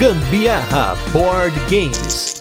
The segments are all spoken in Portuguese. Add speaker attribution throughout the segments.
Speaker 1: Gambiarra Board Games.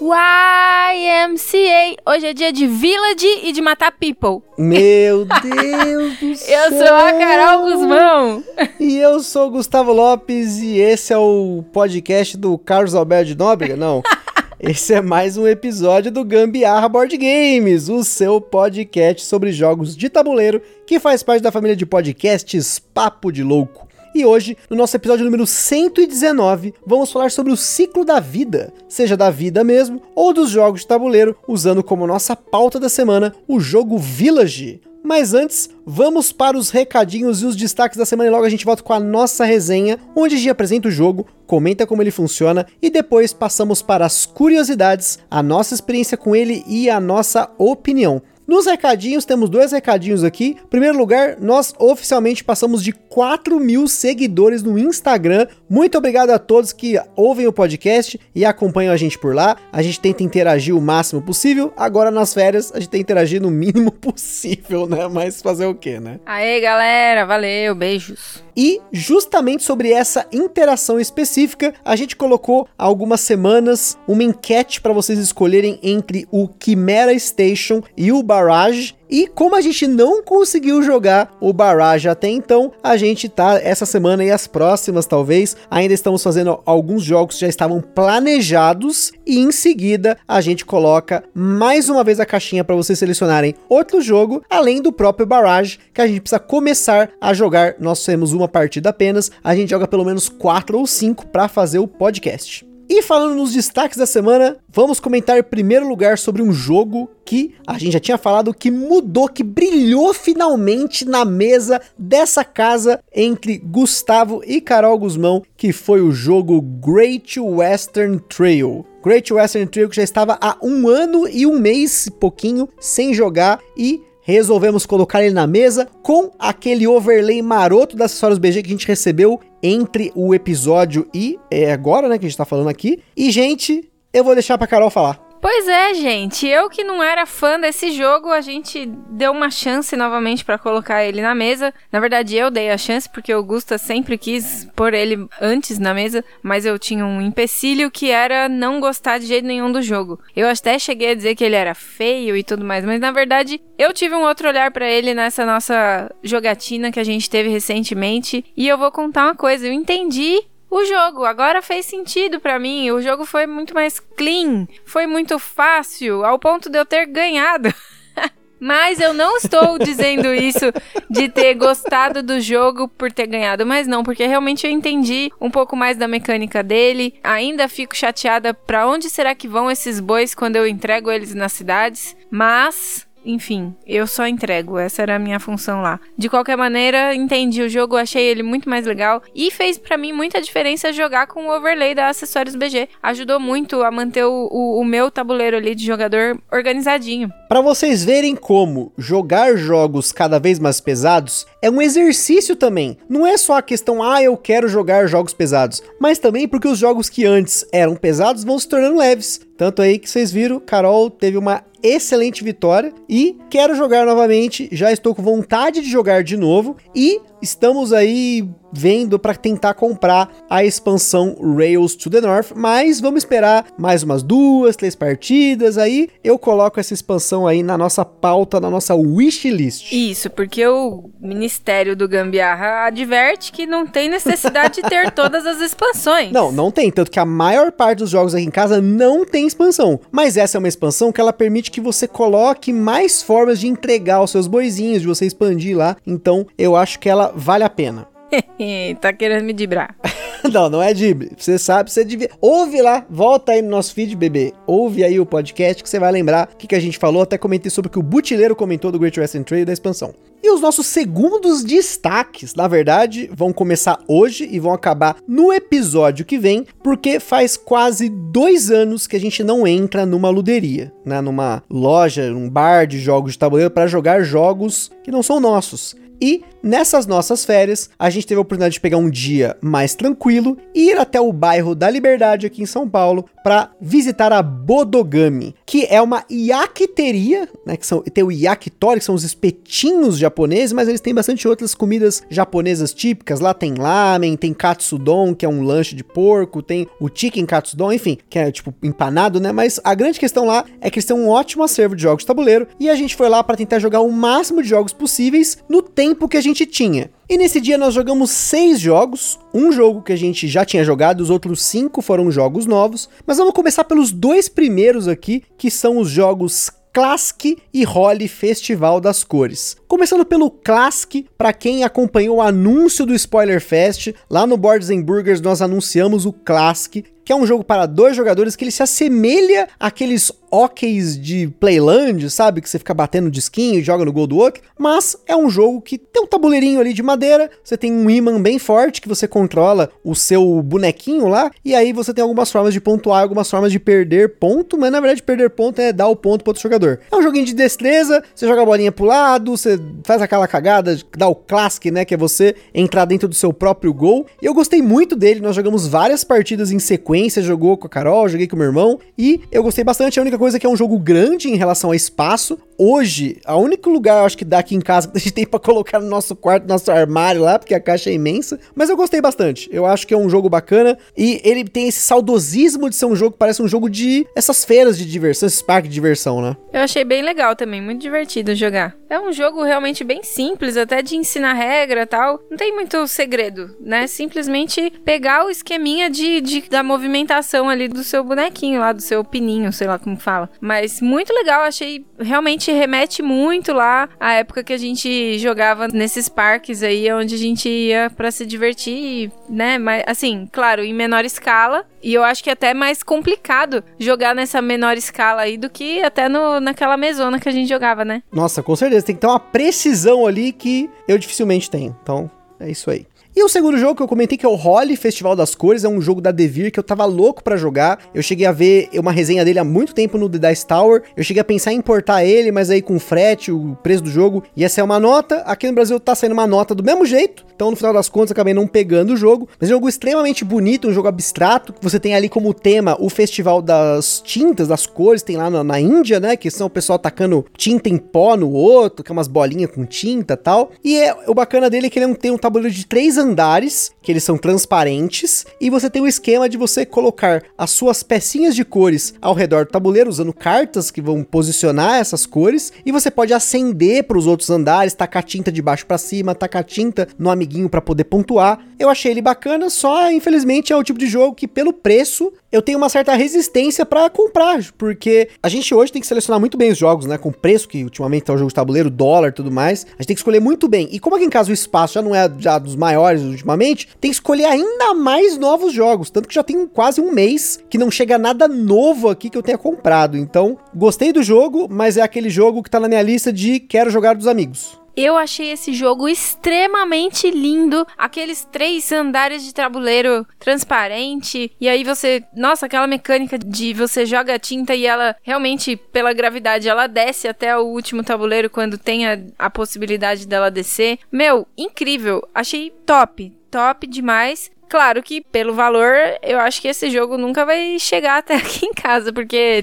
Speaker 2: YMCA. Hoje é dia de Village e de matar people.
Speaker 3: Meu Deus do céu!
Speaker 2: Eu sou a Carol Guzmão.
Speaker 3: E eu sou o Gustavo Lopes e esse é o podcast do Carlos Alberto de Nóbrega? Não. Esse é mais um episódio do Gambiarra Board Games, o seu podcast sobre jogos de tabuleiro que faz parte da família de podcasts Papo de Louco. E hoje, no nosso episódio número 119, vamos falar sobre o ciclo da vida, seja da vida mesmo ou dos jogos de tabuleiro, usando como nossa pauta da semana o jogo Village. Mas antes, vamos para os recadinhos e os destaques da semana e logo a gente volta com a nossa resenha, onde a gente apresenta o jogo, comenta como ele funciona e depois passamos para as curiosidades, a nossa experiência com ele e a nossa opinião. Nos recadinhos, temos dois recadinhos aqui. Em primeiro lugar, nós oficialmente passamos de 4 mil seguidores no Instagram. Muito obrigado a todos que ouvem o podcast e acompanham a gente por lá. A gente tenta interagir o máximo possível. Agora, nas férias, a gente tenta interagir no mínimo possível, né? Mas fazer o quê, né?
Speaker 2: Aê, galera. Valeu. Beijos.
Speaker 3: E justamente sobre essa interação específica, a gente colocou há algumas semanas uma enquete para vocês escolherem entre o Chimera Station e o Barrage. E como a gente não conseguiu jogar o Barrage até então, a gente tá essa semana e as próximas talvez, ainda estamos fazendo alguns jogos que já estavam planejados e em seguida a gente coloca mais uma vez a caixinha para vocês selecionarem outro jogo, além do próprio Barrage, que a gente precisa começar a jogar. Nós temos uma partida apenas, a gente joga pelo menos quatro ou cinco para fazer o podcast. E falando nos destaques da semana, vamos comentar em primeiro lugar sobre um jogo que a gente já tinha falado que mudou, que brilhou finalmente na mesa dessa casa entre Gustavo e Carol Guzmão, que foi o jogo Great Western Trail. Great Western Trail que já estava há um ano e um mês, pouquinho, sem jogar e resolvemos colocar ele na mesa com aquele overlay maroto das acessórios BG que a gente recebeu entre o episódio e é agora, né, que a gente tá falando aqui. E, gente, eu vou deixar pra Carol falar.
Speaker 2: Pois é, gente. Eu que não era fã desse jogo, a gente deu uma chance novamente para colocar ele na mesa. Na verdade, eu dei a chance porque o Gusta sempre quis pôr ele antes na mesa, mas eu tinha um empecilho que era não gostar de jeito nenhum do jogo. Eu até cheguei a dizer que ele era feio e tudo mais, mas na verdade, eu tive um outro olhar para ele nessa nossa jogatina que a gente teve recentemente, e eu vou contar uma coisa, eu entendi o jogo. Agora fez sentido para mim. O jogo foi muito mais clean, foi muito fácil, ao ponto de eu ter ganhado. Mas eu não estou dizendo isso de ter gostado do jogo por ter ganhado, mas não, porque realmente eu entendi um pouco mais da mecânica dele. Ainda fico chateada para onde será que vão esses bois quando eu entrego eles nas cidades, mas enfim, eu só entrego. Essa era a minha função lá. De qualquer maneira, entendi o jogo, achei ele muito mais legal e fez para mim muita diferença jogar com o overlay da Acessórios BG. Ajudou muito a manter o, o, o meu tabuleiro ali de jogador organizadinho.
Speaker 3: Para vocês verem como jogar jogos cada vez mais pesados é um exercício também. Não é só a questão, ah, eu quero jogar jogos pesados, mas também porque os jogos que antes eram pesados vão se tornando leves. Tanto aí que vocês viram, Carol teve uma excelente vitória e quero jogar novamente, já estou com vontade de jogar de novo e estamos aí vendo para tentar comprar a expansão Rails to the North, mas vamos esperar mais umas duas, três partidas aí. Eu coloco essa expansão aí na nossa pauta, na nossa wishlist.
Speaker 2: Isso, porque o Ministério do Gambiarra adverte que não tem necessidade de ter todas as expansões.
Speaker 3: Não, não tem, tanto que a maior parte dos jogos aqui em casa não tem expansão, mas essa é uma expansão que ela permite que você coloque mais formas de entregar os seus boizinhos, de você expandir lá. Então, eu acho que ela vale a pena.
Speaker 2: tá querendo me dibrar.
Speaker 3: não, não é dibre. Você sabe, você devia. Ouve lá, volta aí no nosso feed, bebê. Ouve aí o podcast que você vai lembrar o que, que a gente falou. Até comentei sobre o que o Butileiro comentou do Great Western Trail da expansão. E os nossos segundos destaques, na verdade, vão começar hoje e vão acabar no episódio que vem, porque faz quase dois anos que a gente não entra numa luderia, né? Numa loja, num bar de jogos de tabuleiro para jogar jogos que não são nossos. E nessas nossas férias, a gente teve a oportunidade de pegar um dia mais tranquilo e ir até o bairro da Liberdade aqui em São Paulo para visitar a Bodogami, que é uma yakiteria, né, que são tem o yakitori, que são os espetinhos japoneses, mas eles têm bastante outras comidas japonesas típicas. Lá tem lamen, tem katsudon, que é um lanche de porco, tem o chicken katsudon, enfim, que é tipo empanado, né? Mas a grande questão lá é que eles têm um ótimo acervo de jogos de tabuleiro e a gente foi lá para tentar jogar o máximo de jogos possíveis no tempo que a gente tinha. E nesse dia nós jogamos seis jogos, um jogo que a gente já tinha jogado, os outros cinco foram jogos novos, mas vamos começar pelos dois primeiros aqui, que são os jogos Classic e Holly Festival das Cores. Começando pelo Classic, para quem acompanhou o anúncio do Spoiler Fest, lá no Boards and Burgers nós anunciamos o Classic, que é um jogo para dois jogadores que ele se assemelha àqueles hockeys de Playland, sabe? Que você fica batendo disquinho e joga no gol do outro. Mas é um jogo que tem um tabuleirinho ali de madeira, você tem um imã bem forte que você controla o seu bonequinho lá, e aí você tem algumas formas de pontuar, algumas formas de perder ponto, mas na verdade perder ponto é dar o ponto para outro jogador. É um joguinho de destreza, você joga a bolinha pro lado, você faz aquela cagada, dá o classic, né? Que é você entrar dentro do seu próprio gol. E eu gostei muito dele, nós jogamos várias partidas em sequência sequência, jogou com a Carol, joguei com o meu irmão e eu gostei bastante. A única coisa é que é um jogo grande em relação a espaço. Hoje, a único lugar, acho que daqui em casa que a gente tem pra colocar no nosso quarto, nosso armário lá, porque a caixa é imensa. Mas eu gostei bastante. Eu acho que é um jogo bacana e ele tem esse saudosismo de ser um jogo que parece um jogo de essas feiras de diversão, esses parques de diversão, né?
Speaker 2: Eu achei bem legal também, muito divertido jogar. É um jogo realmente bem simples, até de ensinar regra tal. Não tem muito segredo, né? Simplesmente pegar o esqueminha de, de da movimentação movimentação ali do seu bonequinho lá, do seu pininho, sei lá como fala. Mas muito legal, achei realmente remete muito lá à época que a gente jogava nesses parques aí, onde a gente ia para se divertir, né? Mas assim, claro, em menor escala. E eu acho que é até mais complicado jogar nessa menor escala aí do que até no, naquela mesona que a gente jogava, né?
Speaker 3: Nossa, com certeza. Tem que ter uma precisão ali que eu dificilmente tenho. Então, é isso aí. E o segundo jogo que eu comentei que é o Holly Festival das Cores, é um jogo da Devir que eu tava louco para jogar. Eu cheguei a ver uma resenha dele há muito tempo no The Dice Tower. Eu cheguei a pensar em importar ele, mas aí com frete, o preço do jogo ia ser uma nota. Aqui no Brasil tá saindo uma nota do mesmo jeito. Então, no final das contas, acabei não pegando o jogo. Mas é um jogo extremamente bonito, um jogo abstrato. Você tem ali como tema o Festival das Tintas, das Cores, tem lá na, na Índia, né? Que são o pessoal tacando tinta em pó no outro, que é umas bolinhas com tinta tal. E é, o bacana dele é que ele é tem um tabuleiro de três andares, que eles são transparentes, e você tem o esquema de você colocar as suas pecinhas de cores ao redor do tabuleiro, usando cartas que vão posicionar essas cores, e você pode acender para os outros andares, tacar tinta de baixo para cima, tacar tinta no amiguinho para poder pontuar. Eu achei ele bacana, só infelizmente é o tipo de jogo que pelo preço eu tenho uma certa resistência para comprar, porque a gente hoje tem que selecionar muito bem os jogos, né, com preço que ultimamente é o jogo de tabuleiro, dólar, tudo mais. A gente tem que escolher muito bem. E como aqui em casa o espaço já não é já dos maiores ultimamente, tem que escolher ainda mais novos jogos. Tanto que já tem quase um mês que não chega nada novo aqui que eu tenha comprado. Então, gostei do jogo, mas é aquele jogo que tá na minha lista de quero jogar dos amigos.
Speaker 2: Eu achei esse jogo extremamente lindo. Aqueles três andares de tabuleiro transparente. E aí você. Nossa, aquela mecânica de você joga a tinta e ela realmente, pela gravidade, ela desce até o último tabuleiro quando tem a, a possibilidade dela descer. Meu, incrível. Achei top top demais. Claro que pelo valor, eu acho que esse jogo nunca vai chegar até aqui em casa, porque,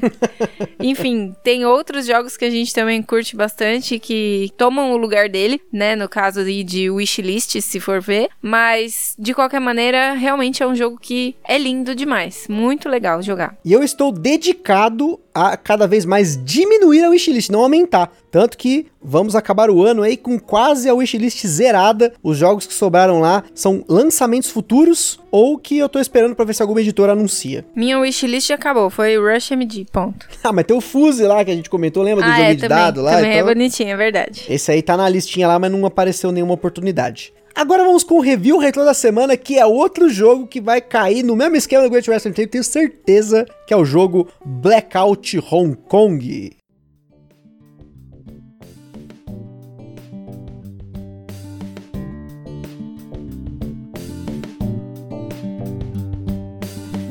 Speaker 2: enfim, tem outros jogos que a gente também curte bastante que tomam o lugar dele, né? No caso de wishlist, se for ver. Mas, de qualquer maneira, realmente é um jogo que é lindo demais. Muito legal jogar.
Speaker 3: E eu estou dedicado a cada vez mais diminuir a wishlist, não aumentar. Tanto que vamos acabar o ano aí com quase a wishlist zerada. Os jogos que sobraram lá são lançamentos futuros ou que eu tô esperando para ver se alguma editora anuncia.
Speaker 2: Minha wishlist acabou, foi Rush MD, ponto.
Speaker 3: ah, mas tem o Fuse lá que a gente comentou, lembra do ah, jogo é, de
Speaker 2: também,
Speaker 3: dado lá?
Speaker 2: Também então... é bonitinho, é verdade.
Speaker 3: Esse aí tá na listinha lá, mas não apareceu nenhuma oportunidade. Agora vamos com o review retro da semana, que é outro jogo que vai cair no mesmo esquema do Great Western Trail, tenho certeza que é o jogo Blackout Hong Kong.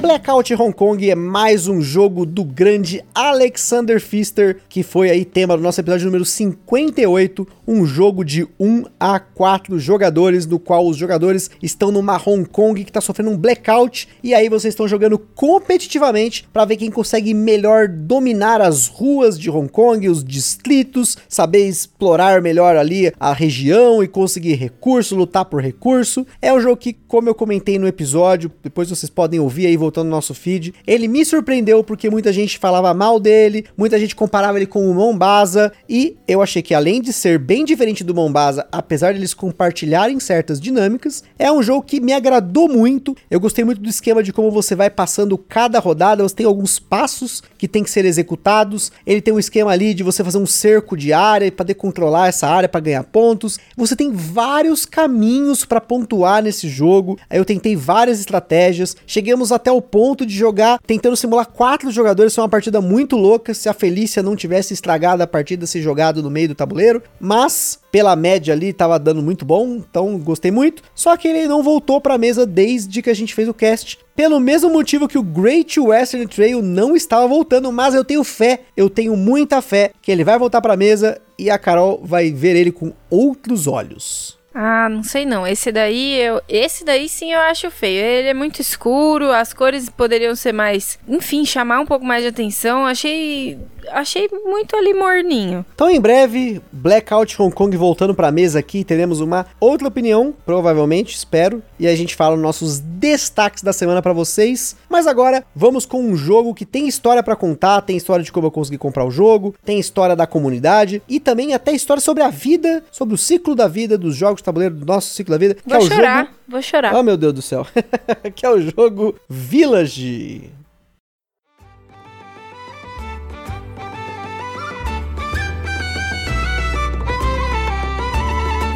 Speaker 3: Blackout Hong Kong é mais um jogo do grande Alexander Pfister, que foi aí tema do nosso episódio número 58, um jogo de 1 a 4 jogadores, no qual os jogadores estão numa Hong Kong que está sofrendo um blackout, e aí vocês estão jogando competitivamente para ver quem consegue melhor dominar as ruas de Hong Kong, os distritos, saber explorar melhor ali a região e conseguir recurso, lutar por recurso. É um jogo que, como eu comentei no episódio, depois vocês podem ouvir aí voltando no nosso feed, ele me surpreendeu porque muita gente falava mal dele, muita gente comparava ele com o Mombasa, e eu achei que além de ser bem diferente do Mombasa, apesar de eles compartilharem certas dinâmicas, é um jogo que me agradou muito. Eu gostei muito do esquema de como você vai passando cada rodada, você tem alguns passos que tem que ser executados. Ele tem um esquema ali de você fazer um cerco de área para poder controlar essa área para ganhar pontos. Você tem vários caminhos para pontuar nesse jogo. Aí eu tentei várias estratégias. Chegamos até o ponto de jogar tentando simular quatro jogadores. Foi uma partida muito louca. Se a Felícia não tivesse estragado a partida, se jogado no meio do tabuleiro. Mas pela média ali tava dando muito bom, então gostei muito. Só que ele não voltou para a mesa desde que a gente fez o cast, pelo mesmo motivo que o Great Western Trail não estava voltando, mas eu tenho fé, eu tenho muita fé que ele vai voltar para a mesa e a Carol vai ver ele com outros olhos.
Speaker 2: Ah, não sei não. Esse daí, eu, esse daí sim eu acho feio. Ele é muito escuro, as cores poderiam ser mais, enfim, chamar um pouco mais de atenção. Achei achei muito ali morninho.
Speaker 3: Então, em breve, Blackout Hong Kong voltando pra mesa aqui, teremos uma outra opinião, provavelmente, espero, e a gente fala nossos destaques da semana para vocês. Mas agora, vamos com um jogo que tem história para contar, tem história de como eu consegui comprar o jogo, tem história da comunidade e também até história sobre a vida, sobre o ciclo da vida dos jogos de tabuleiro do nosso ciclo da vida,
Speaker 2: Vou
Speaker 3: é
Speaker 2: chorar,
Speaker 3: jogo...
Speaker 2: vou chorar.
Speaker 3: Oh, meu Deus do céu. que é o jogo Village.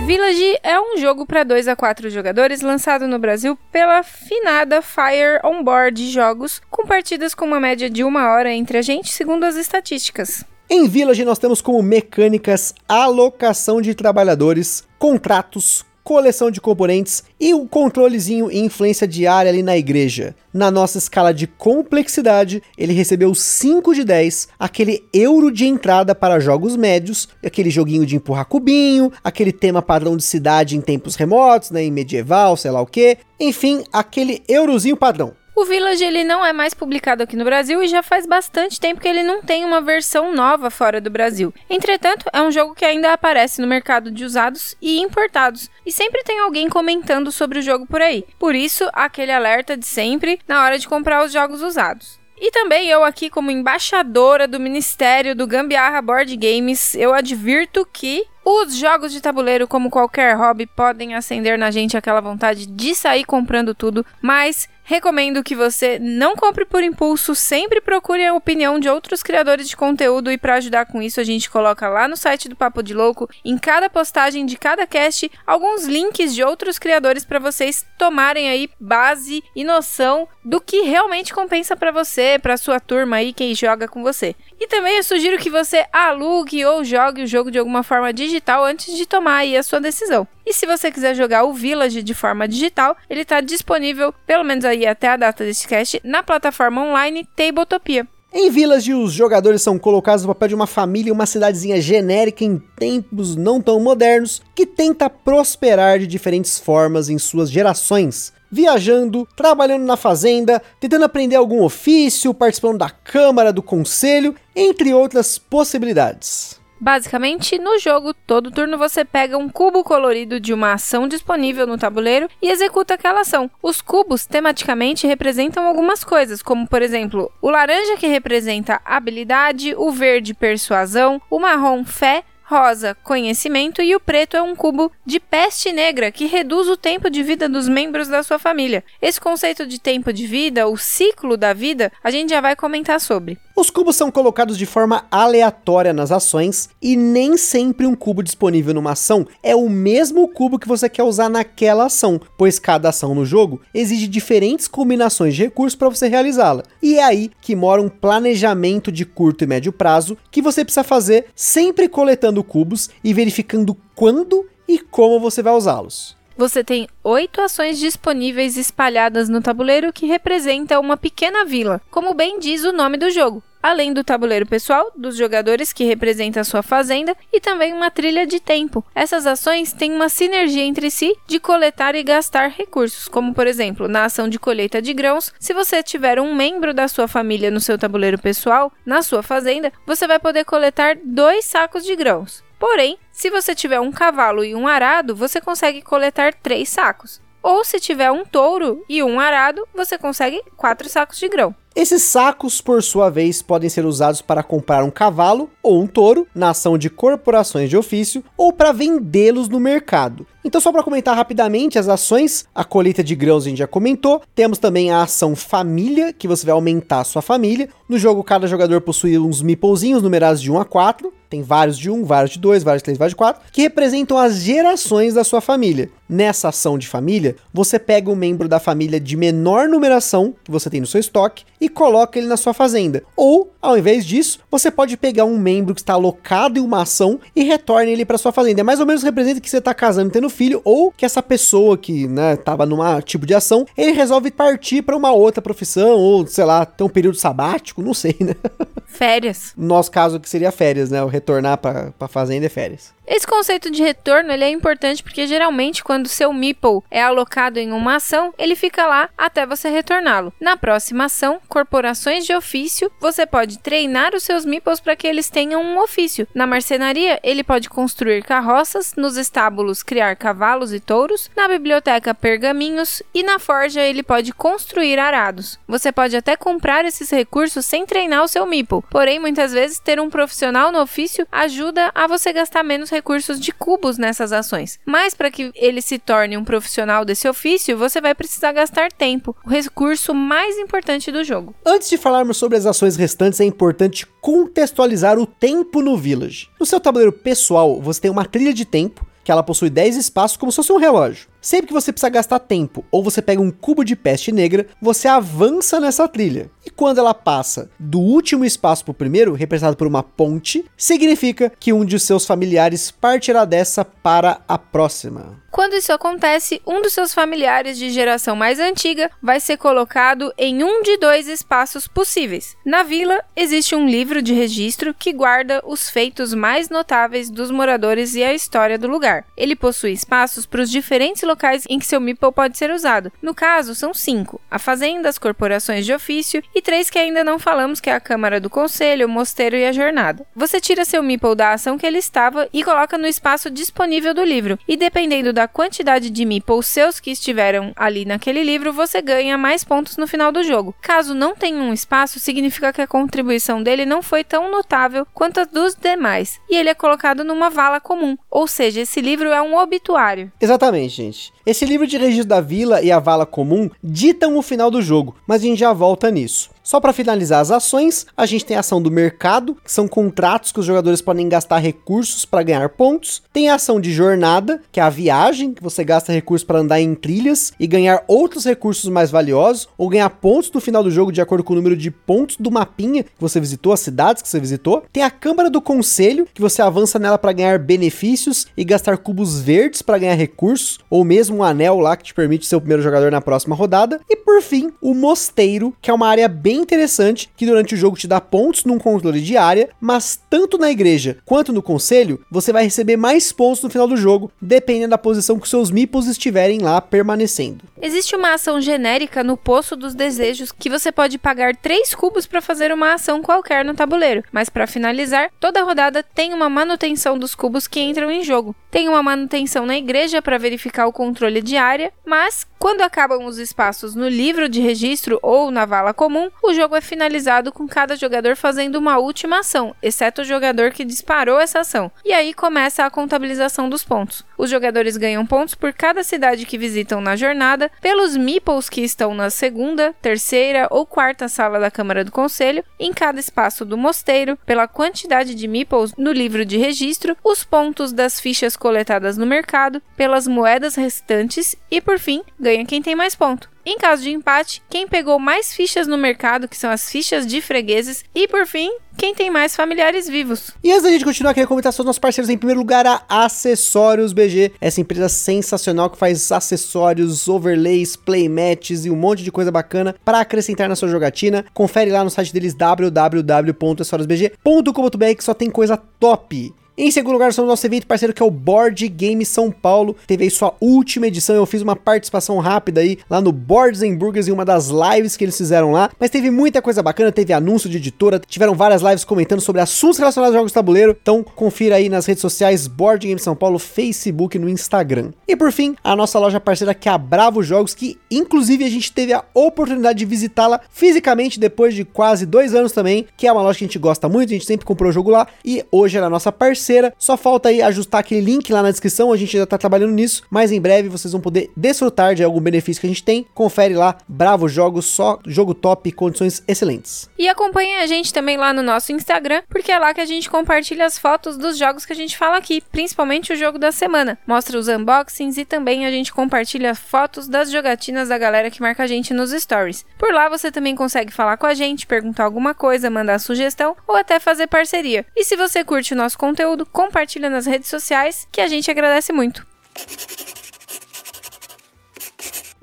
Speaker 2: Village é um jogo para 2 a 4 jogadores lançado no Brasil pela finada Fire On Board Jogos, com partidas com uma média de uma hora entre a gente, segundo as estatísticas.
Speaker 3: Em Village nós temos como mecânicas alocação de trabalhadores, contratos, coleção de componentes e um controlezinho e influência diária ali na igreja. Na nossa escala de complexidade, ele recebeu 5 de 10, aquele euro de entrada para jogos médios, aquele joguinho de empurrar cubinho, aquele tema padrão de cidade em tempos remotos, né, em medieval, sei lá o que. Enfim, aquele eurozinho padrão.
Speaker 2: O Village ele não é mais publicado aqui no Brasil e já faz bastante tempo que ele não tem uma versão nova fora do Brasil. Entretanto, é um jogo que ainda aparece no mercado de usados e importados, e sempre tem alguém comentando sobre o jogo por aí. Por isso, aquele alerta de sempre na hora de comprar os jogos usados. E também eu aqui como embaixadora do Ministério do Gambiarra Board Games, eu advirto que os jogos de tabuleiro, como qualquer hobby, podem acender na gente aquela vontade de sair comprando tudo, mas Recomendo que você não compre por impulso, sempre procure a opinião de outros criadores de conteúdo e para ajudar com isso a gente coloca lá no site do Papo de Louco, em cada postagem de cada cast, alguns links de outros criadores para vocês tomarem aí base e noção do que realmente compensa para você, para sua turma aí quem joga com você. E também eu sugiro que você alugue ou jogue o jogo de alguma forma digital antes de tomar aí a sua decisão. E se você quiser jogar o Village de forma digital, ele está disponível, pelo menos aí até a data deste cast, na plataforma online Tabletopia.
Speaker 3: Em Village, os jogadores são colocados no papel de uma família uma cidadezinha genérica em tempos não tão modernos que tenta prosperar de diferentes formas em suas gerações. Viajando, trabalhando na fazenda, tentando aprender algum ofício, participando da Câmara, do Conselho, entre outras possibilidades.
Speaker 2: Basicamente, no jogo, todo turno você pega um cubo colorido de uma ação disponível no tabuleiro e executa aquela ação. Os cubos, tematicamente, representam algumas coisas, como por exemplo, o laranja que representa habilidade, o verde persuasão, o marrom fé, rosa, conhecimento e o preto é um cubo de peste negra que reduz o tempo de vida dos membros da sua família. Esse conceito de tempo de vida, o ciclo da vida, a gente já vai comentar sobre.
Speaker 3: Os cubos são colocados de forma aleatória nas ações e nem sempre um cubo disponível numa ação é o mesmo cubo que você quer usar naquela ação, pois cada ação no jogo exige diferentes combinações de recursos para você realizá-la. E é aí que mora um planejamento de curto e médio prazo que você precisa fazer sempre coletando cubos e verificando quando e como você vai usá-los.
Speaker 2: Você tem oito ações disponíveis espalhadas no tabuleiro que representa uma pequena vila, como bem diz o nome do jogo além do tabuleiro pessoal dos jogadores que representa a sua fazenda e também uma trilha de tempo. Essas ações têm uma sinergia entre si de coletar e gastar recursos, como por exemplo, na ação de colheita de grãos, se você tiver um membro da sua família no seu tabuleiro pessoal, na sua fazenda, você vai poder coletar dois sacos de grãos. Porém, se você tiver um cavalo e um arado, você consegue coletar três sacos. Ou se tiver um touro e um arado, você consegue quatro sacos de grão.
Speaker 3: Esses sacos, por sua vez, podem ser usados para comprar um cavalo ou um touro na ação de corporações de ofício ou para vendê-los no mercado. Então, só para comentar rapidamente as ações, a colheita de grãos a gente já comentou. Temos também a ação família, que você vai aumentar a sua família. No jogo, cada jogador possui uns meeplezinhos numerados de 1 a 4. Tem vários de 1, vários de 2, vários de 3, vários de 4, que representam as gerações da sua família. Nessa ação de família, você pega um membro da família de menor numeração que você tem no seu estoque e coloca ele na sua fazenda. Ou, ao invés disso, você pode pegar um membro que está alocado em uma ação e retorna ele para sua fazenda. É mais ou menos representa que você está casando e tendo filho, ou que essa pessoa que, né, tava numa tipo de ação, ele resolve partir para uma outra profissão, ou, sei lá, ter um período sabático, não sei, né?
Speaker 2: Férias.
Speaker 3: No nosso caso, que seria férias, né? O retornar para a fazenda é férias.
Speaker 2: Esse conceito de retorno ele é importante porque geralmente quando seu meeple é alocado em uma ação, ele fica lá até você retorná-lo. Na próxima ação, corporações de ofício, você pode treinar os seus meeples para que eles tenham um ofício. Na marcenaria, ele pode construir carroças, nos estábulos criar cavalos e touros, na biblioteca pergaminhos e na forja ele pode construir arados. Você pode até comprar esses recursos sem treinar o seu meeple, porém muitas vezes ter um profissional no ofício ajuda a você gastar menos recursos de cubos nessas ações. Mas para que ele se torne um profissional desse ofício, você vai precisar gastar tempo, o recurso mais importante do jogo.
Speaker 3: Antes de falarmos sobre as ações restantes, é importante contextualizar o tempo no Village. No seu tabuleiro pessoal, você tem uma trilha de tempo que ela possui 10 espaços como se fosse um relógio. Sempre que você precisa gastar tempo ou você pega um cubo de peste negra, você avança nessa trilha. E quando ela passa do último espaço para o primeiro, representado por uma ponte, significa que um de seus familiares partirá dessa para a próxima.
Speaker 2: Quando isso acontece, um dos seus familiares de geração mais antiga vai ser colocado em um de dois espaços possíveis. Na vila, existe um livro de registro que guarda os feitos mais notáveis dos moradores e a história do lugar. Ele possui espaços para os diferentes locais em que seu meeple pode ser usado. No caso, são cinco: a fazenda, as corporações de ofício e três que ainda não falamos, que é a Câmara do Conselho, o Mosteiro e a Jornada. Você tira seu meeple da ação que ele estava e coloca no espaço disponível do livro, e dependendo da quantidade de meeples seus que estiveram ali naquele livro, você ganha mais pontos no final do jogo. Caso não tenha um espaço, significa que a contribuição dele não foi tão notável quanto a dos demais, e ele é colocado numa vala comum, ou seja, esse livro é um obituário.
Speaker 3: Exatamente, gente. Esse livro de registro da vila e a vala comum ditam o final do jogo, mas a gente já volta nisso. Só para finalizar as ações, a gente tem a ação do mercado, que são contratos que os jogadores podem gastar recursos para ganhar pontos. Tem a ação de jornada, que é a viagem, que você gasta recursos para andar em trilhas e ganhar outros recursos mais valiosos, ou ganhar pontos no final do jogo de acordo com o número de pontos do mapinha que você visitou, as cidades que você visitou. Tem a Câmara do Conselho, que você avança nela para ganhar benefícios e gastar cubos verdes para ganhar recursos, ou mesmo um anel lá que te permite ser o primeiro jogador na próxima rodada. E por fim, o Mosteiro, que é uma área bem bem interessante que durante o jogo te dá pontos num controle de área, mas tanto na igreja quanto no conselho, você vai receber mais pontos no final do jogo, dependendo da posição que seus meeples estiverem lá permanecendo.
Speaker 2: Existe uma ação genérica no Poço dos Desejos que você pode pagar 3 cubos para fazer uma ação qualquer no tabuleiro, mas para finalizar, toda rodada tem uma manutenção dos cubos que entram em jogo. Tem uma manutenção na igreja para verificar o controle de área, mas quando acabam os espaços no livro de registro ou na vala comum, o jogo é finalizado com cada jogador fazendo uma última ação, exceto o jogador que disparou essa ação. E aí começa a contabilização dos pontos. Os jogadores ganham pontos por cada cidade que visitam na jornada, pelos meeples que estão na segunda, terceira ou quarta sala da Câmara do Conselho, em cada espaço do mosteiro, pela quantidade de meeples no livro de registro, os pontos das fichas coletadas no mercado, pelas moedas restantes e, por fim, ganha quem tem mais ponto. Em caso de empate, quem pegou mais fichas no mercado, que são as fichas de fregueses, e por fim, quem tem mais familiares vivos.
Speaker 3: E antes da gente continuar, queria comentar sobre nossos parceiros. Em primeiro lugar, a Acessórios BG, essa empresa sensacional que faz acessórios, overlays, playmats e um monte de coisa bacana para acrescentar na sua jogatina. Confere lá no site deles www.acessoriosbg.com.br que só tem coisa top. Em segundo lugar, somos nosso evento parceiro que é o Board Game São Paulo. Teve aí sua última edição. Eu fiz uma participação rápida aí lá no Boards and Burgers em uma das lives que eles fizeram lá. Mas teve muita coisa bacana. Teve anúncio de editora, tiveram várias lives comentando sobre assuntos relacionados aos jogos de tabuleiro. Então confira aí nas redes sociais Board Game São Paulo, Facebook e no Instagram. E por fim, a nossa loja parceira que é a Bravo Jogos, que inclusive a gente teve a oportunidade de visitá-la fisicamente depois de quase dois anos também. Que é uma loja que a gente gosta muito, a gente sempre comprou o jogo lá. E hoje era a nossa parceira Só falta aí ajustar aquele link lá na descrição, a gente já tá trabalhando nisso, mas em breve vocês vão poder desfrutar de algum benefício que a gente tem. Confere lá, Bravo Jogos, só jogo top, condições excelentes.
Speaker 2: E acompanhe a gente também lá no nosso Instagram, porque é lá que a gente compartilha as fotos dos jogos que a gente fala aqui, principalmente o jogo da semana. Mostra os unboxings e também a gente compartilha fotos das jogatinas da galera que marca a gente nos stories. Por lá você também consegue falar com a gente, perguntar alguma coisa, mandar sugestão ou até fazer parceria. E se você curte o nosso conteúdo, conteúdo, compartilha nas redes sociais, que a gente agradece muito.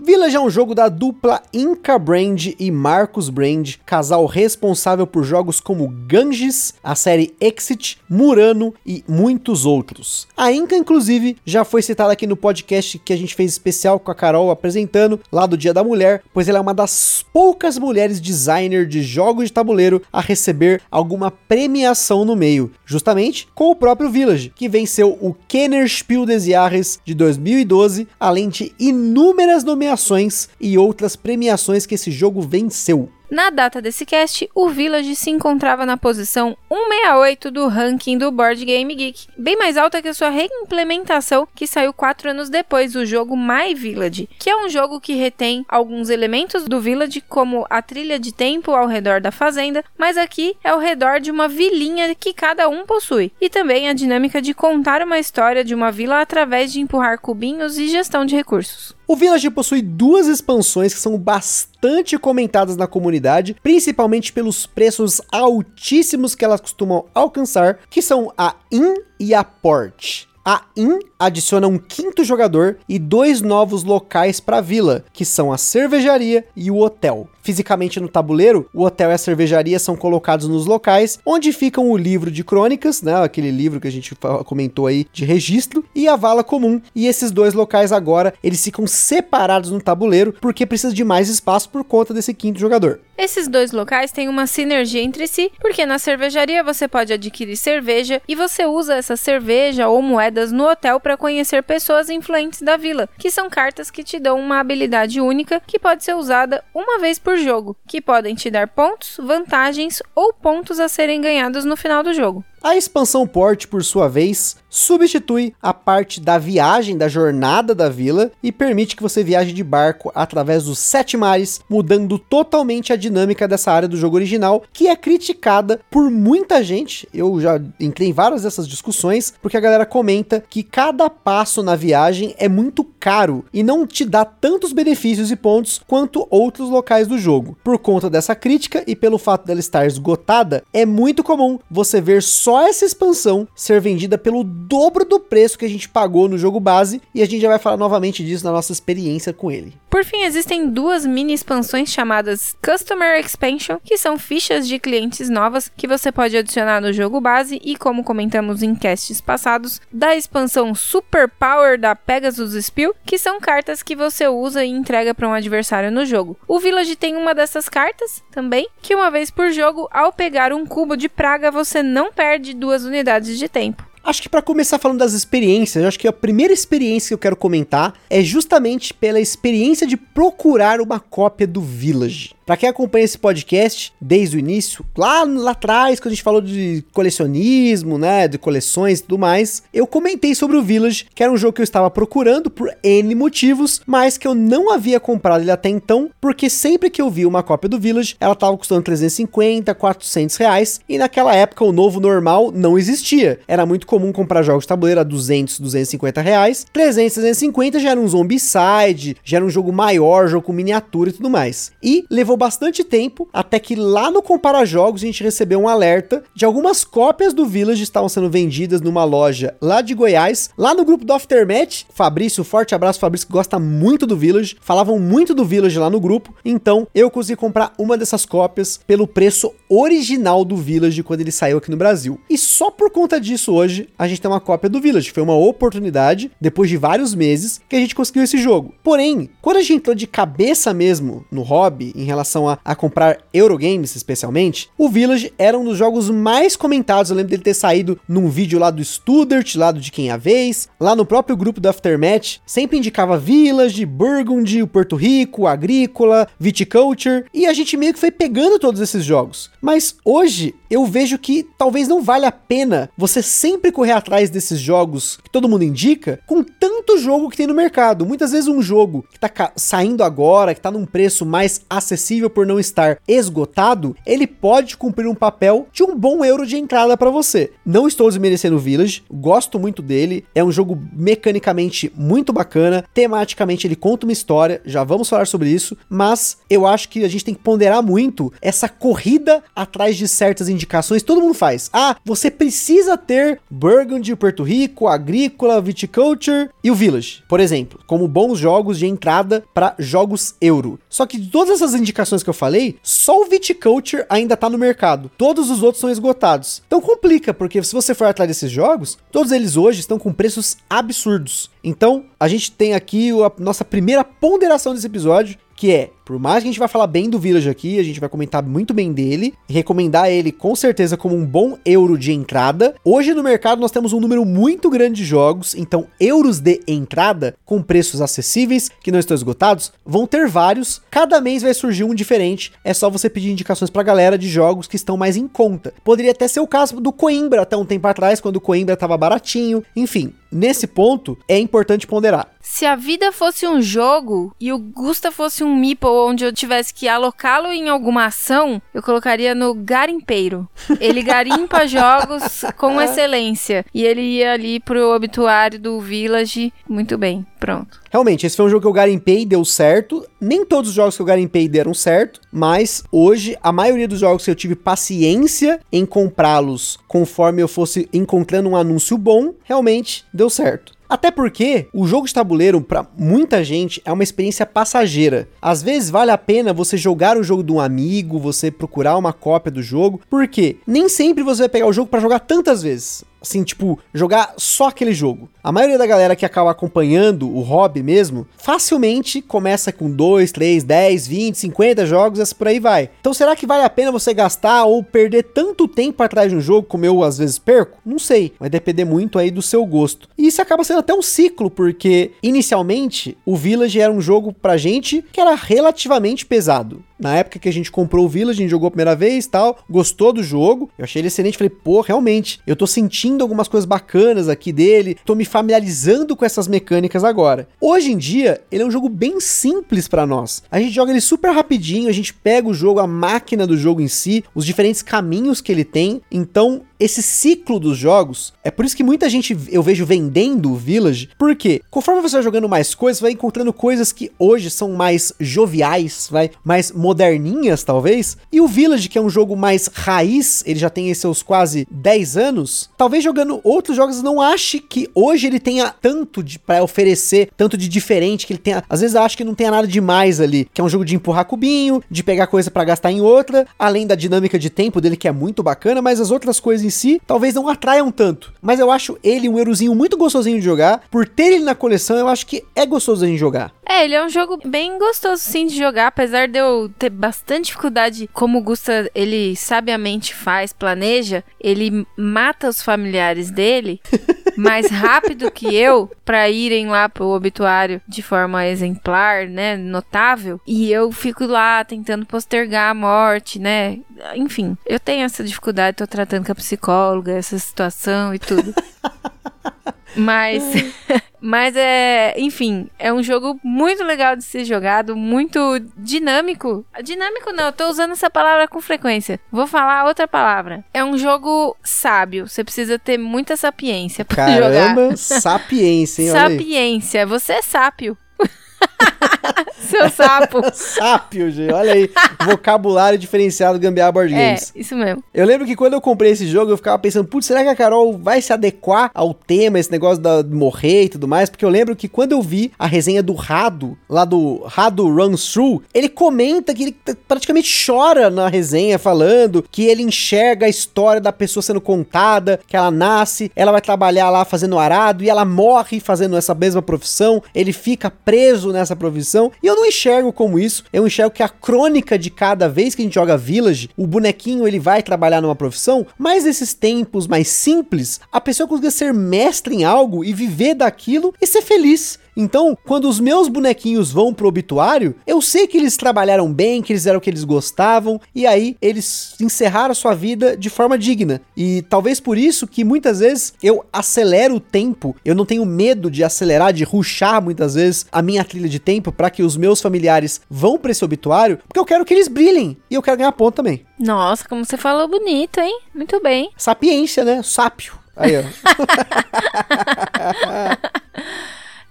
Speaker 3: Village é um jogo da dupla Inca Brand e Marcus Brand, casal responsável por jogos como Ganges, a série Exit, Murano e muitos outros. A Inca, inclusive, já foi citada aqui no podcast que a gente fez especial com a Carol apresentando lá do Dia da Mulher, pois ela é uma das poucas mulheres designer de jogos de tabuleiro a receber alguma premiação no meio, justamente com o próprio Village, que venceu o Kenner Spiel des Jahres de 2012, além de inúmeras nomeações nomeações e outras premiações que esse jogo venceu.
Speaker 2: Na data desse cast, o Village se encontrava na posição 168 do ranking do Board Game Geek, bem mais alta que a sua reimplementação que saiu 4 anos depois, o jogo My Village, que é um jogo que retém alguns elementos do Village, como a trilha de tempo ao redor da fazenda, mas aqui é ao redor de uma vilinha que cada um possui, e também a dinâmica de contar uma história de uma vila através de empurrar cubinhos e gestão de recursos.
Speaker 3: O Village possui duas expansões que são bastante comentadas na comunidade, principalmente pelos preços altíssimos que elas costumam alcançar, que são a In e a Port. A IN adiciona um quinto jogador e dois novos locais para a vila, que são a cervejaria e o hotel. Fisicamente no tabuleiro, o hotel e a cervejaria são colocados nos locais onde ficam o livro de crônicas, né, aquele livro que a gente comentou aí de registro, e a vala comum. E esses dois locais agora, eles ficam separados no tabuleiro porque precisa de mais espaço por conta desse quinto jogador.
Speaker 2: Esses dois locais têm uma sinergia entre si, porque na cervejaria você pode adquirir cerveja e você usa essa cerveja ou moedas no hotel para conhecer pessoas influentes da vila, que são cartas que te dão uma habilidade única que pode ser usada uma vez por jogo, que podem te dar pontos, vantagens ou pontos a serem ganhados no final do jogo.
Speaker 3: A expansão Port, por sua vez, substitui a parte da viagem, da jornada da vila e permite que você viaje de barco através dos sete mares, mudando totalmente a dinâmica dessa área do jogo original, que é criticada por muita gente. Eu já entrei em várias dessas discussões, porque a galera comenta que cada passo na viagem é muito caro e não te dá tantos benefícios e pontos quanto outros locais do jogo. Por conta dessa crítica e pelo fato dela estar esgotada, é muito comum você ver só só essa expansão ser vendida pelo dobro do preço que a gente pagou no jogo base, e a gente já vai falar novamente disso na nossa experiência com ele.
Speaker 2: Por fim, existem duas mini expansões chamadas Customer Expansion, que são fichas de clientes novas que você pode adicionar no jogo base e, como comentamos em casts passados, da expansão Super Power da Pegasus Spiel, que são cartas que você usa e entrega para um adversário no jogo. O Village tem uma dessas cartas também, que uma vez por jogo, ao pegar um cubo de praga, você não perde de duas unidades de tempo.
Speaker 3: Acho que para começar falando das experiências, acho que a primeira experiência que eu quero comentar é justamente pela experiência de procurar uma cópia do Village. Pra quem acompanha esse podcast desde o início, lá, lá atrás, quando a gente falou de colecionismo, né, de coleções e tudo mais, eu comentei sobre o Village, que era um jogo que eu estava procurando por N motivos, mas que eu não havia comprado ele até então, porque sempre que eu vi uma cópia do Village, ela estava custando 350, 400 reais, e naquela época o novo normal não existia. Era muito comum comprar jogos de tabuleiro a 200, 250 reais, 300, 350 já era um Zombicide, já era um jogo maior, jogo com miniatura e tudo mais. E levou bastante tempo até que lá no Compara Jogos a gente recebeu um alerta de algumas cópias do Village estavam sendo vendidas numa loja lá de Goiás, lá no grupo do Aftermath. Fabrício, forte abraço, Fabrício que gosta muito do Village, falavam muito do Village lá no grupo, então eu consegui comprar uma dessas cópias pelo preço original do Village quando ele saiu aqui no Brasil. E só por conta disso hoje a gente tem uma cópia do Village, foi uma oportunidade depois de vários meses que a gente conseguiu esse jogo. Porém, quando a gente entrou de cabeça mesmo no hobby em relação a, a comprar Eurogames especialmente, o Village era um dos jogos mais comentados. Eu lembro dele ter saído num vídeo lá do Studert, lá do De Quem a Vez, lá no próprio grupo do Aftermath, sempre indicava Village, Burgundy, o Porto Rico, Agrícola, Viticulture, e a gente meio que foi pegando todos esses jogos. Mas hoje eu vejo que talvez não valha a pena você sempre correr atrás desses jogos que todo mundo indica, com tanto jogo que tem no mercado. Muitas vezes um jogo que tá saindo agora, que tá num preço mais acessível por não estar esgotado, ele pode cumprir um papel de um bom euro de entrada para você. Não estou desmerecendo o Village, gosto muito dele, é um jogo mecanicamente muito bacana, tematicamente ele conta uma história, já vamos falar sobre isso, mas eu acho que a gente tem que ponderar muito essa corrida atrás de certas indicações, todo mundo faz. Ah, você precisa ter Burgundy, Porto Rico, Agrícola, Viticulture e o Village, por exemplo, como bons jogos de entrada para jogos euro. Só que todas essas indicações que eu falei, só o Viticulture ainda tá no mercado. Todos os outros são esgotados. Então complica, porque se você for atrás desses jogos, todos eles hoje estão com preços absurdos. Então, a gente tem aqui a nossa primeira ponderação desse episódio, que é, por mais que a gente vai falar bem do Village aqui, a gente vai comentar muito bem dele, recomendar ele com certeza como um bom euro de entrada. Hoje no mercado nós temos um número muito grande de jogos, então euros de entrada com preços acessíveis, que não estão esgotados, vão ter vários. Cada mês vai surgir um diferente. É só você pedir indicações pra galera de jogos que estão mais em conta. Poderia até ser o caso do Coimbra até um tempo atrás, quando o Coimbra tava baratinho. Enfim, nesse ponto é importante ponderar.
Speaker 2: Se a vida fosse um jogo e o Gusta fosse um meeple onde eu tivesse que alocá-lo em alguma ação, eu colocaria no garimpeiro. Ele garimpa jogos com excelência. E ele ia ali pro obituário do Village. Muito bem, pronto.
Speaker 3: Realmente, esse foi um jogo que eu garimpei e deu certo. Nem todos os jogos que eu garimpei deram certo, mas hoje a maioria dos jogos que eu tive paciência em comprá-los conforme eu fosse encontrando um anúncio bom, realmente deu certo. Até porque o jogo de tabuleiro, para muita gente, é uma experiência passageira. Às vezes vale a pena você jogar o jogo de um amigo, você procurar uma cópia do jogo, porque nem sempre você vai pegar o jogo para jogar tantas vezes assim, tipo, jogar só aquele jogo. A maioria da galera que acaba acompanhando o hobby mesmo, facilmente começa com 2, 3, 10, 20, 50 jogos, assim por aí vai. Então será que vale a pena você gastar ou perder tanto tempo atrás de um jogo como eu às vezes perco? Não sei, vai depender muito aí do seu gosto. E isso acaba sendo até um ciclo, porque inicialmente o Village era um jogo pra gente que era relativamente pesado. Na época que a gente comprou o Village, a gente jogou a primeira vez tal, gostou do jogo, eu achei ele excelente, falei, pô, realmente, eu tô sentindo algumas coisas bacanas aqui dele, tô me familiarizando com essas mecânicas agora. Hoje em dia, ele é um jogo bem simples para nós. A gente joga ele super rapidinho, a gente pega o jogo, a máquina do jogo em si, os diferentes caminhos que ele tem, então esse ciclo dos jogos, é por isso que muita gente eu vejo vendendo o Village, porque conforme você vai jogando mais coisas, vai encontrando coisas que hoje são mais joviais, vai, mais moderninhas talvez, e o Village, que é um jogo mais raiz, ele já tem seus quase 10 anos, talvez jogando outros jogos não ache que hoje ele tenha tanto para oferecer, tanto de diferente que ele tenha, às vezes acho que não tenha nada demais ali, que é um jogo de empurrar cubinho, de pegar coisa para gastar em outra, além da dinâmica de tempo dele que é muito bacana, mas as outras coisas em si talvez não atraiam tanto. Mas eu acho ele um eurozinho muito gostosinho de jogar. Por ter ele na coleção, eu acho que é gostoso de jogar.
Speaker 2: É, ele é um jogo bem gostoso sim de jogar, apesar de eu ter bastante dificuldade, como o Gusta ele sabiamente faz, planeja, ele mata os familiares dele. mais rápido que eu para irem lá pro obituário de forma exemplar, né, notável, e eu fico lá tentando postergar a morte, né? Enfim, eu tenho essa dificuldade, tô tratando com a psicóloga essa situação e tudo. Mas, mas é, enfim, é um jogo muito legal de ser jogado, muito dinâmico. Dinâmico não, eu tô usando essa palavra com frequência. Vou falar outra palavra. É um jogo sábio. Você precisa ter muita sapiência
Speaker 3: Caramba,
Speaker 2: jogar.
Speaker 3: Caramba, sapiência, hein?
Speaker 2: Sapiência. Você é sápio. Seu sapo.
Speaker 3: Sápio, gente. Olha aí. Vocabulário diferenciado do Gambiarra Board
Speaker 2: É,
Speaker 3: Games.
Speaker 2: isso mesmo.
Speaker 3: Eu lembro que quando eu comprei esse jogo, eu ficava pensando, putz, será que a Carol vai se adequar ao tema, esse negócio da morrer e tudo mais? Porque eu lembro que quando eu vi a resenha do Rado, lá do Rado Runs Through, ele comenta que ele praticamente chora na resenha, falando que ele enxerga a história da pessoa sendo contada, que ela nasce, ela vai trabalhar lá fazendo arado e ela morre fazendo essa mesma profissão, ele fica preso nessa profissão. E eu não enxergo como isso, eu enxergo que a crônica de cada vez que a gente joga Village, o bonequinho ele vai trabalhar numa profissão, mas nesses tempos mais simples, a pessoa conseguia ser mestre em algo e viver daquilo e ser feliz. Então, quando os meus bonequinhos vão pro obituário, eu sei que eles trabalharam bem, que eles eram o que eles gostavam, e aí eles encerraram a sua vida de forma digna. E talvez por isso que muitas vezes eu acelero o tempo, eu não tenho medo de acelerar, de ruxar muitas vezes a minha trilha de tempo para que os meus familiares vão para esse obituário, porque eu quero que eles brilhem e eu quero ganhar ponto também.
Speaker 2: Nossa, como você falou bonito, hein? Muito bem.
Speaker 3: Sapiência, né? Sápio. Aí, ó.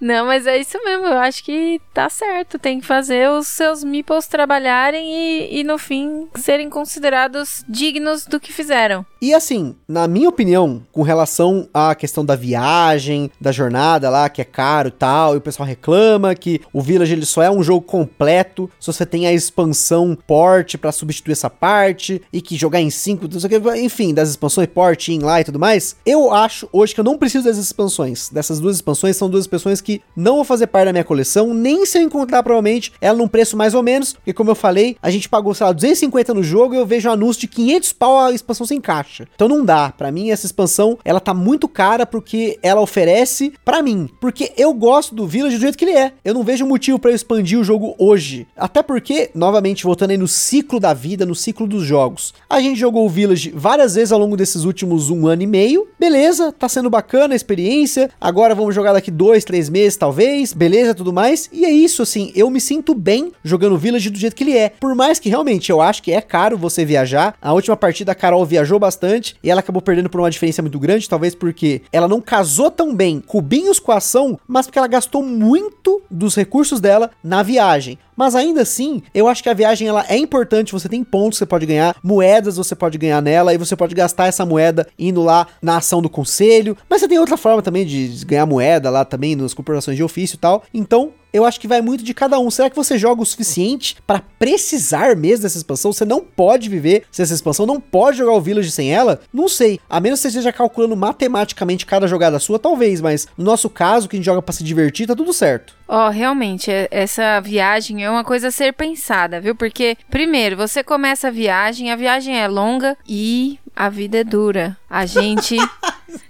Speaker 2: Não, mas é isso mesmo. Eu acho que tá certo. Tem que fazer os seus meeples trabalharem e, e no fim serem considerados dignos do que fizeram.
Speaker 3: E assim, na minha opinião, com relação à questão da viagem, da jornada lá, que é caro e tal, e o pessoal reclama que o Village ele só é um jogo completo se você tem a expansão port pra substituir essa parte, e que jogar em 5, enfim, das expansões port in lá e tudo mais. Eu acho hoje que eu não preciso dessas expansões. Dessas duas expansões são duas expansões que não vão fazer parte da minha coleção, nem se eu encontrar provavelmente ela num preço mais ou menos, porque como eu falei, a gente pagou, sei lá, 250 no jogo e eu vejo um anúncio de 500 pau a expansão sem caixa. Então não dá. Pra mim essa expansão, ela tá muito cara porque ela oferece pra mim, porque eu gosto do Village do jeito que ele é. Eu não vejo motivo pra eu expandir o jogo hoje. Até porque, novamente voltando aí no ciclo da vida, no ciclo dos jogos. A gente jogou o Village várias vezes ao longo desses últimos um ano e meio. Beleza, tá sendo bacana a experiência. Agora vamos jogar daqui dois, três meses, talvez. Beleza, tudo mais. E é isso, assim, eu me sinto bem jogando Village do jeito que ele é. Por mais que realmente eu acho que é caro você viajar. A última partida a Carol viajou bastante e ela acabou perdendo por uma diferença muito grande, talvez porque ela não casou tão bem cubinhos com a ação, mas porque ela gastou muito dos recursos dela na viagem. Mas ainda assim, eu acho que a viagem ela é importante, você tem pontos que você pode ganhar, moedas você pode ganhar nela, e você pode gastar essa moeda indo lá na ação do conselho. Mas você tem outra forma também de ganhar moeda lá também nas corporações de ofício e tal. Então, eu acho que vai muito de cada um. Será que você joga o suficiente para precisar mesmo dessa expansão? Você não pode viver sem essa expansão, não pode jogar o Village sem ela? Não sei. A menos que você esteja calculando matematicamente cada jogada sua, talvez, mas no nosso caso, que a gente joga para se divertir, tá tudo certo.
Speaker 2: Ó, oh, realmente, essa viagem é uma coisa a ser pensada, viu? Porque, primeiro, você começa a viagem, a viagem é longa e a vida é dura. A gente.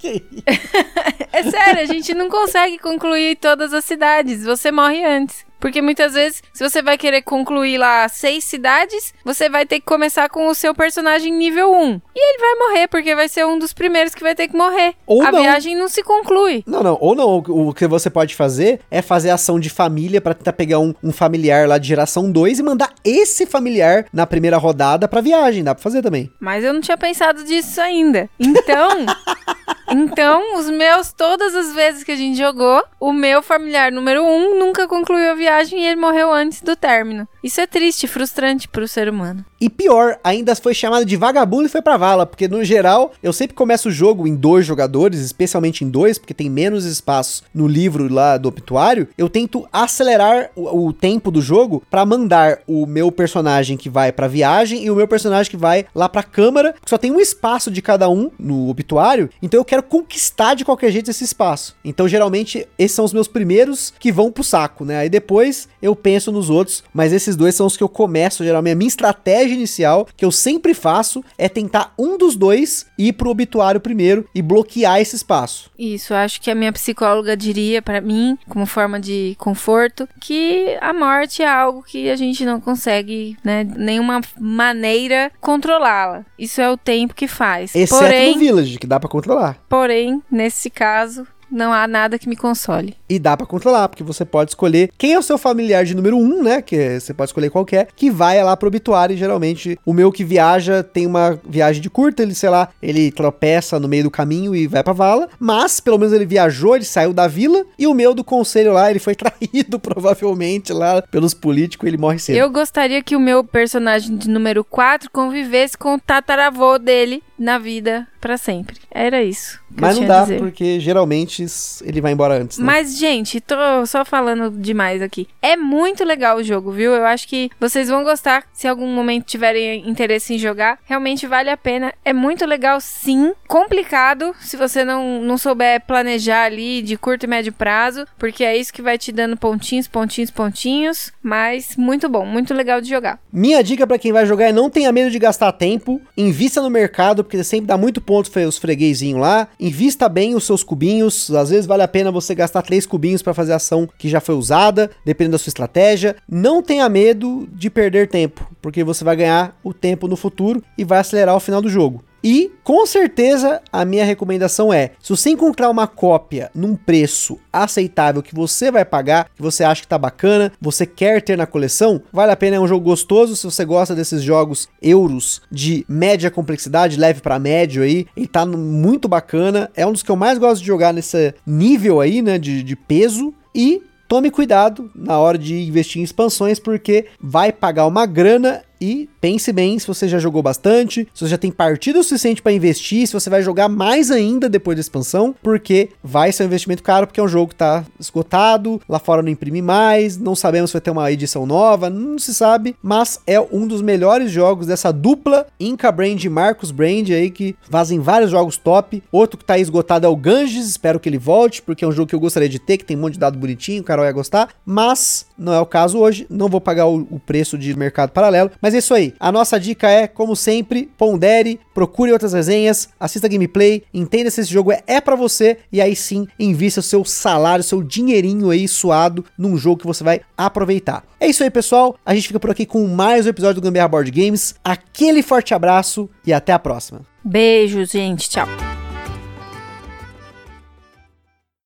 Speaker 2: é sério, a gente não consegue concluir todas as cidades. Você morre antes. Porque muitas vezes, se você vai querer concluir lá seis cidades, você vai ter que começar com o seu personagem nível 1. E ele vai morrer, porque vai ser um dos primeiros que vai ter que morrer.
Speaker 3: Ou
Speaker 2: a
Speaker 3: não.
Speaker 2: viagem não se conclui.
Speaker 3: Não, não. Ou não. O que você pode fazer é fazer ação de família para tentar pegar um, um, familiar lá de geração 2 e mandar esse familiar na primeira rodada pra viagem. Dá pra fazer também.
Speaker 2: Mas eu não tinha pensado disso ainda. Então. então, os meus, todas as vezes que a gente jogou, o meu familiar número 1 um nunca concluiu a viagem e ele morreu antes do término. Isso é triste, frustrante pro ser humano.
Speaker 3: E pior, ainda foi chamado de vagabundo e foi pra vala, porque no geral, eu sempre começo o jogo em dois jogadores, especialmente em dois, porque tem menos espaço no livro lá do obituário. Eu tento acelerar o, o tempo do jogo para mandar o meu personagem que vai pra viagem e o meu personagem que vai lá pra câmara, que só tem um espaço de cada um no obituário, então eu quero quero conquistar de qualquer jeito esse espaço. Então, geralmente, esses são os meus primeiros que vão pro saco, né? Aí depois eu penso nos outros, mas esses dois são os que eu começo, geralmente. A minha estratégia inicial, que eu sempre faço, é tentar um dos dois ir pro obituário primeiro e bloquear esse espaço.
Speaker 2: Isso, acho que a minha psicóloga diria para mim, como forma de conforto, que a morte é algo que a gente não consegue, né, nenhuma maneira controlá-la. Isso é o tempo que faz.
Speaker 3: Exceto
Speaker 2: porém,
Speaker 3: no Village, que dá para controlar.
Speaker 2: Porém, nesse caso, não há nada que me console.
Speaker 3: E dá para controlar, porque você pode escolher quem é o seu familiar de número um, né? Que você pode escolher qualquer, que vai lá pro obituário. E geralmente, o meu que viaja tem uma viagem de curta, ele, sei lá, ele tropeça no meio do caminho e vai pra vala. Mas, pelo menos, ele viajou, ele saiu da vila. E o meu do conselho lá, ele foi traído, provavelmente, lá pelos políticos, ele morre cedo.
Speaker 2: Eu gostaria que o meu personagem de número 4 convivesse com o tataravô dele na vida para sempre. Era isso.
Speaker 3: Mas não dá, porque geralmente ele vai embora antes. Né?
Speaker 2: Mas, gente, tô só falando demais aqui. É muito legal o jogo, viu? Eu acho que vocês vão gostar. Se algum momento tiverem interesse em jogar, realmente vale a pena. É muito legal, sim. Complicado se você não, não souber planejar ali de curto e médio prazo, porque é isso que vai te dando pontinhos, pontinhos, pontinhos. Mas muito bom, muito legal de jogar.
Speaker 3: Minha dica para quem vai jogar é não tenha medo de gastar tempo, invista no mercado, porque sempre dá muito ponto os freguesinhos lá, invista bem os seus cubinhos, às vezes vale a pena você gastar três cubinhos para fazer a ação que já foi usada, dependendo da sua estratégia. Não tenha medo de perder tempo, porque você vai ganhar o tempo no futuro e vai acelerar o final do jogo. E com certeza a minha recomendação é: se você encontrar uma cópia num preço aceitável que você vai pagar, que você acha que tá bacana, você quer ter na coleção, vale a pena, é um jogo gostoso. Se você gosta desses jogos euros de média complexidade, leve para médio aí, ele tá muito bacana. É um dos que eu mais gosto de jogar nesse nível aí, né, de, de peso. E tome cuidado na hora de investir em expansões, porque vai pagar uma grana e pense bem se você já jogou bastante, se você já tem partida o suficiente para investir, se você vai jogar mais ainda depois da expansão, porque vai ser um investimento caro, porque é um jogo que tá esgotado, lá fora não imprime mais, não sabemos se vai ter uma edição nova, não se sabe, mas é um dos melhores jogos dessa dupla Inca Brand e Marcos Brand aí que fazem vários jogos top. Outro que tá esgotado é o Ganges, espero que ele volte, porque é um jogo que eu gostaria de ter, que tem um monte de dado bonitinho, o Carol ia gostar, mas não é o caso hoje, não vou pagar o, o preço de mercado paralelo, mas mas é isso aí. A nossa dica é, como sempre, pondere, procure outras resenhas, assista gameplay, entenda se esse jogo é, é para você e aí sim invista o seu salário, seu dinheirinho aí suado num jogo que você vai aproveitar. É isso aí, pessoal. A gente fica por aqui com mais um episódio do Gambiarra Board Games. Aquele forte abraço e até a próxima.
Speaker 2: Beijo, gente. Tchau.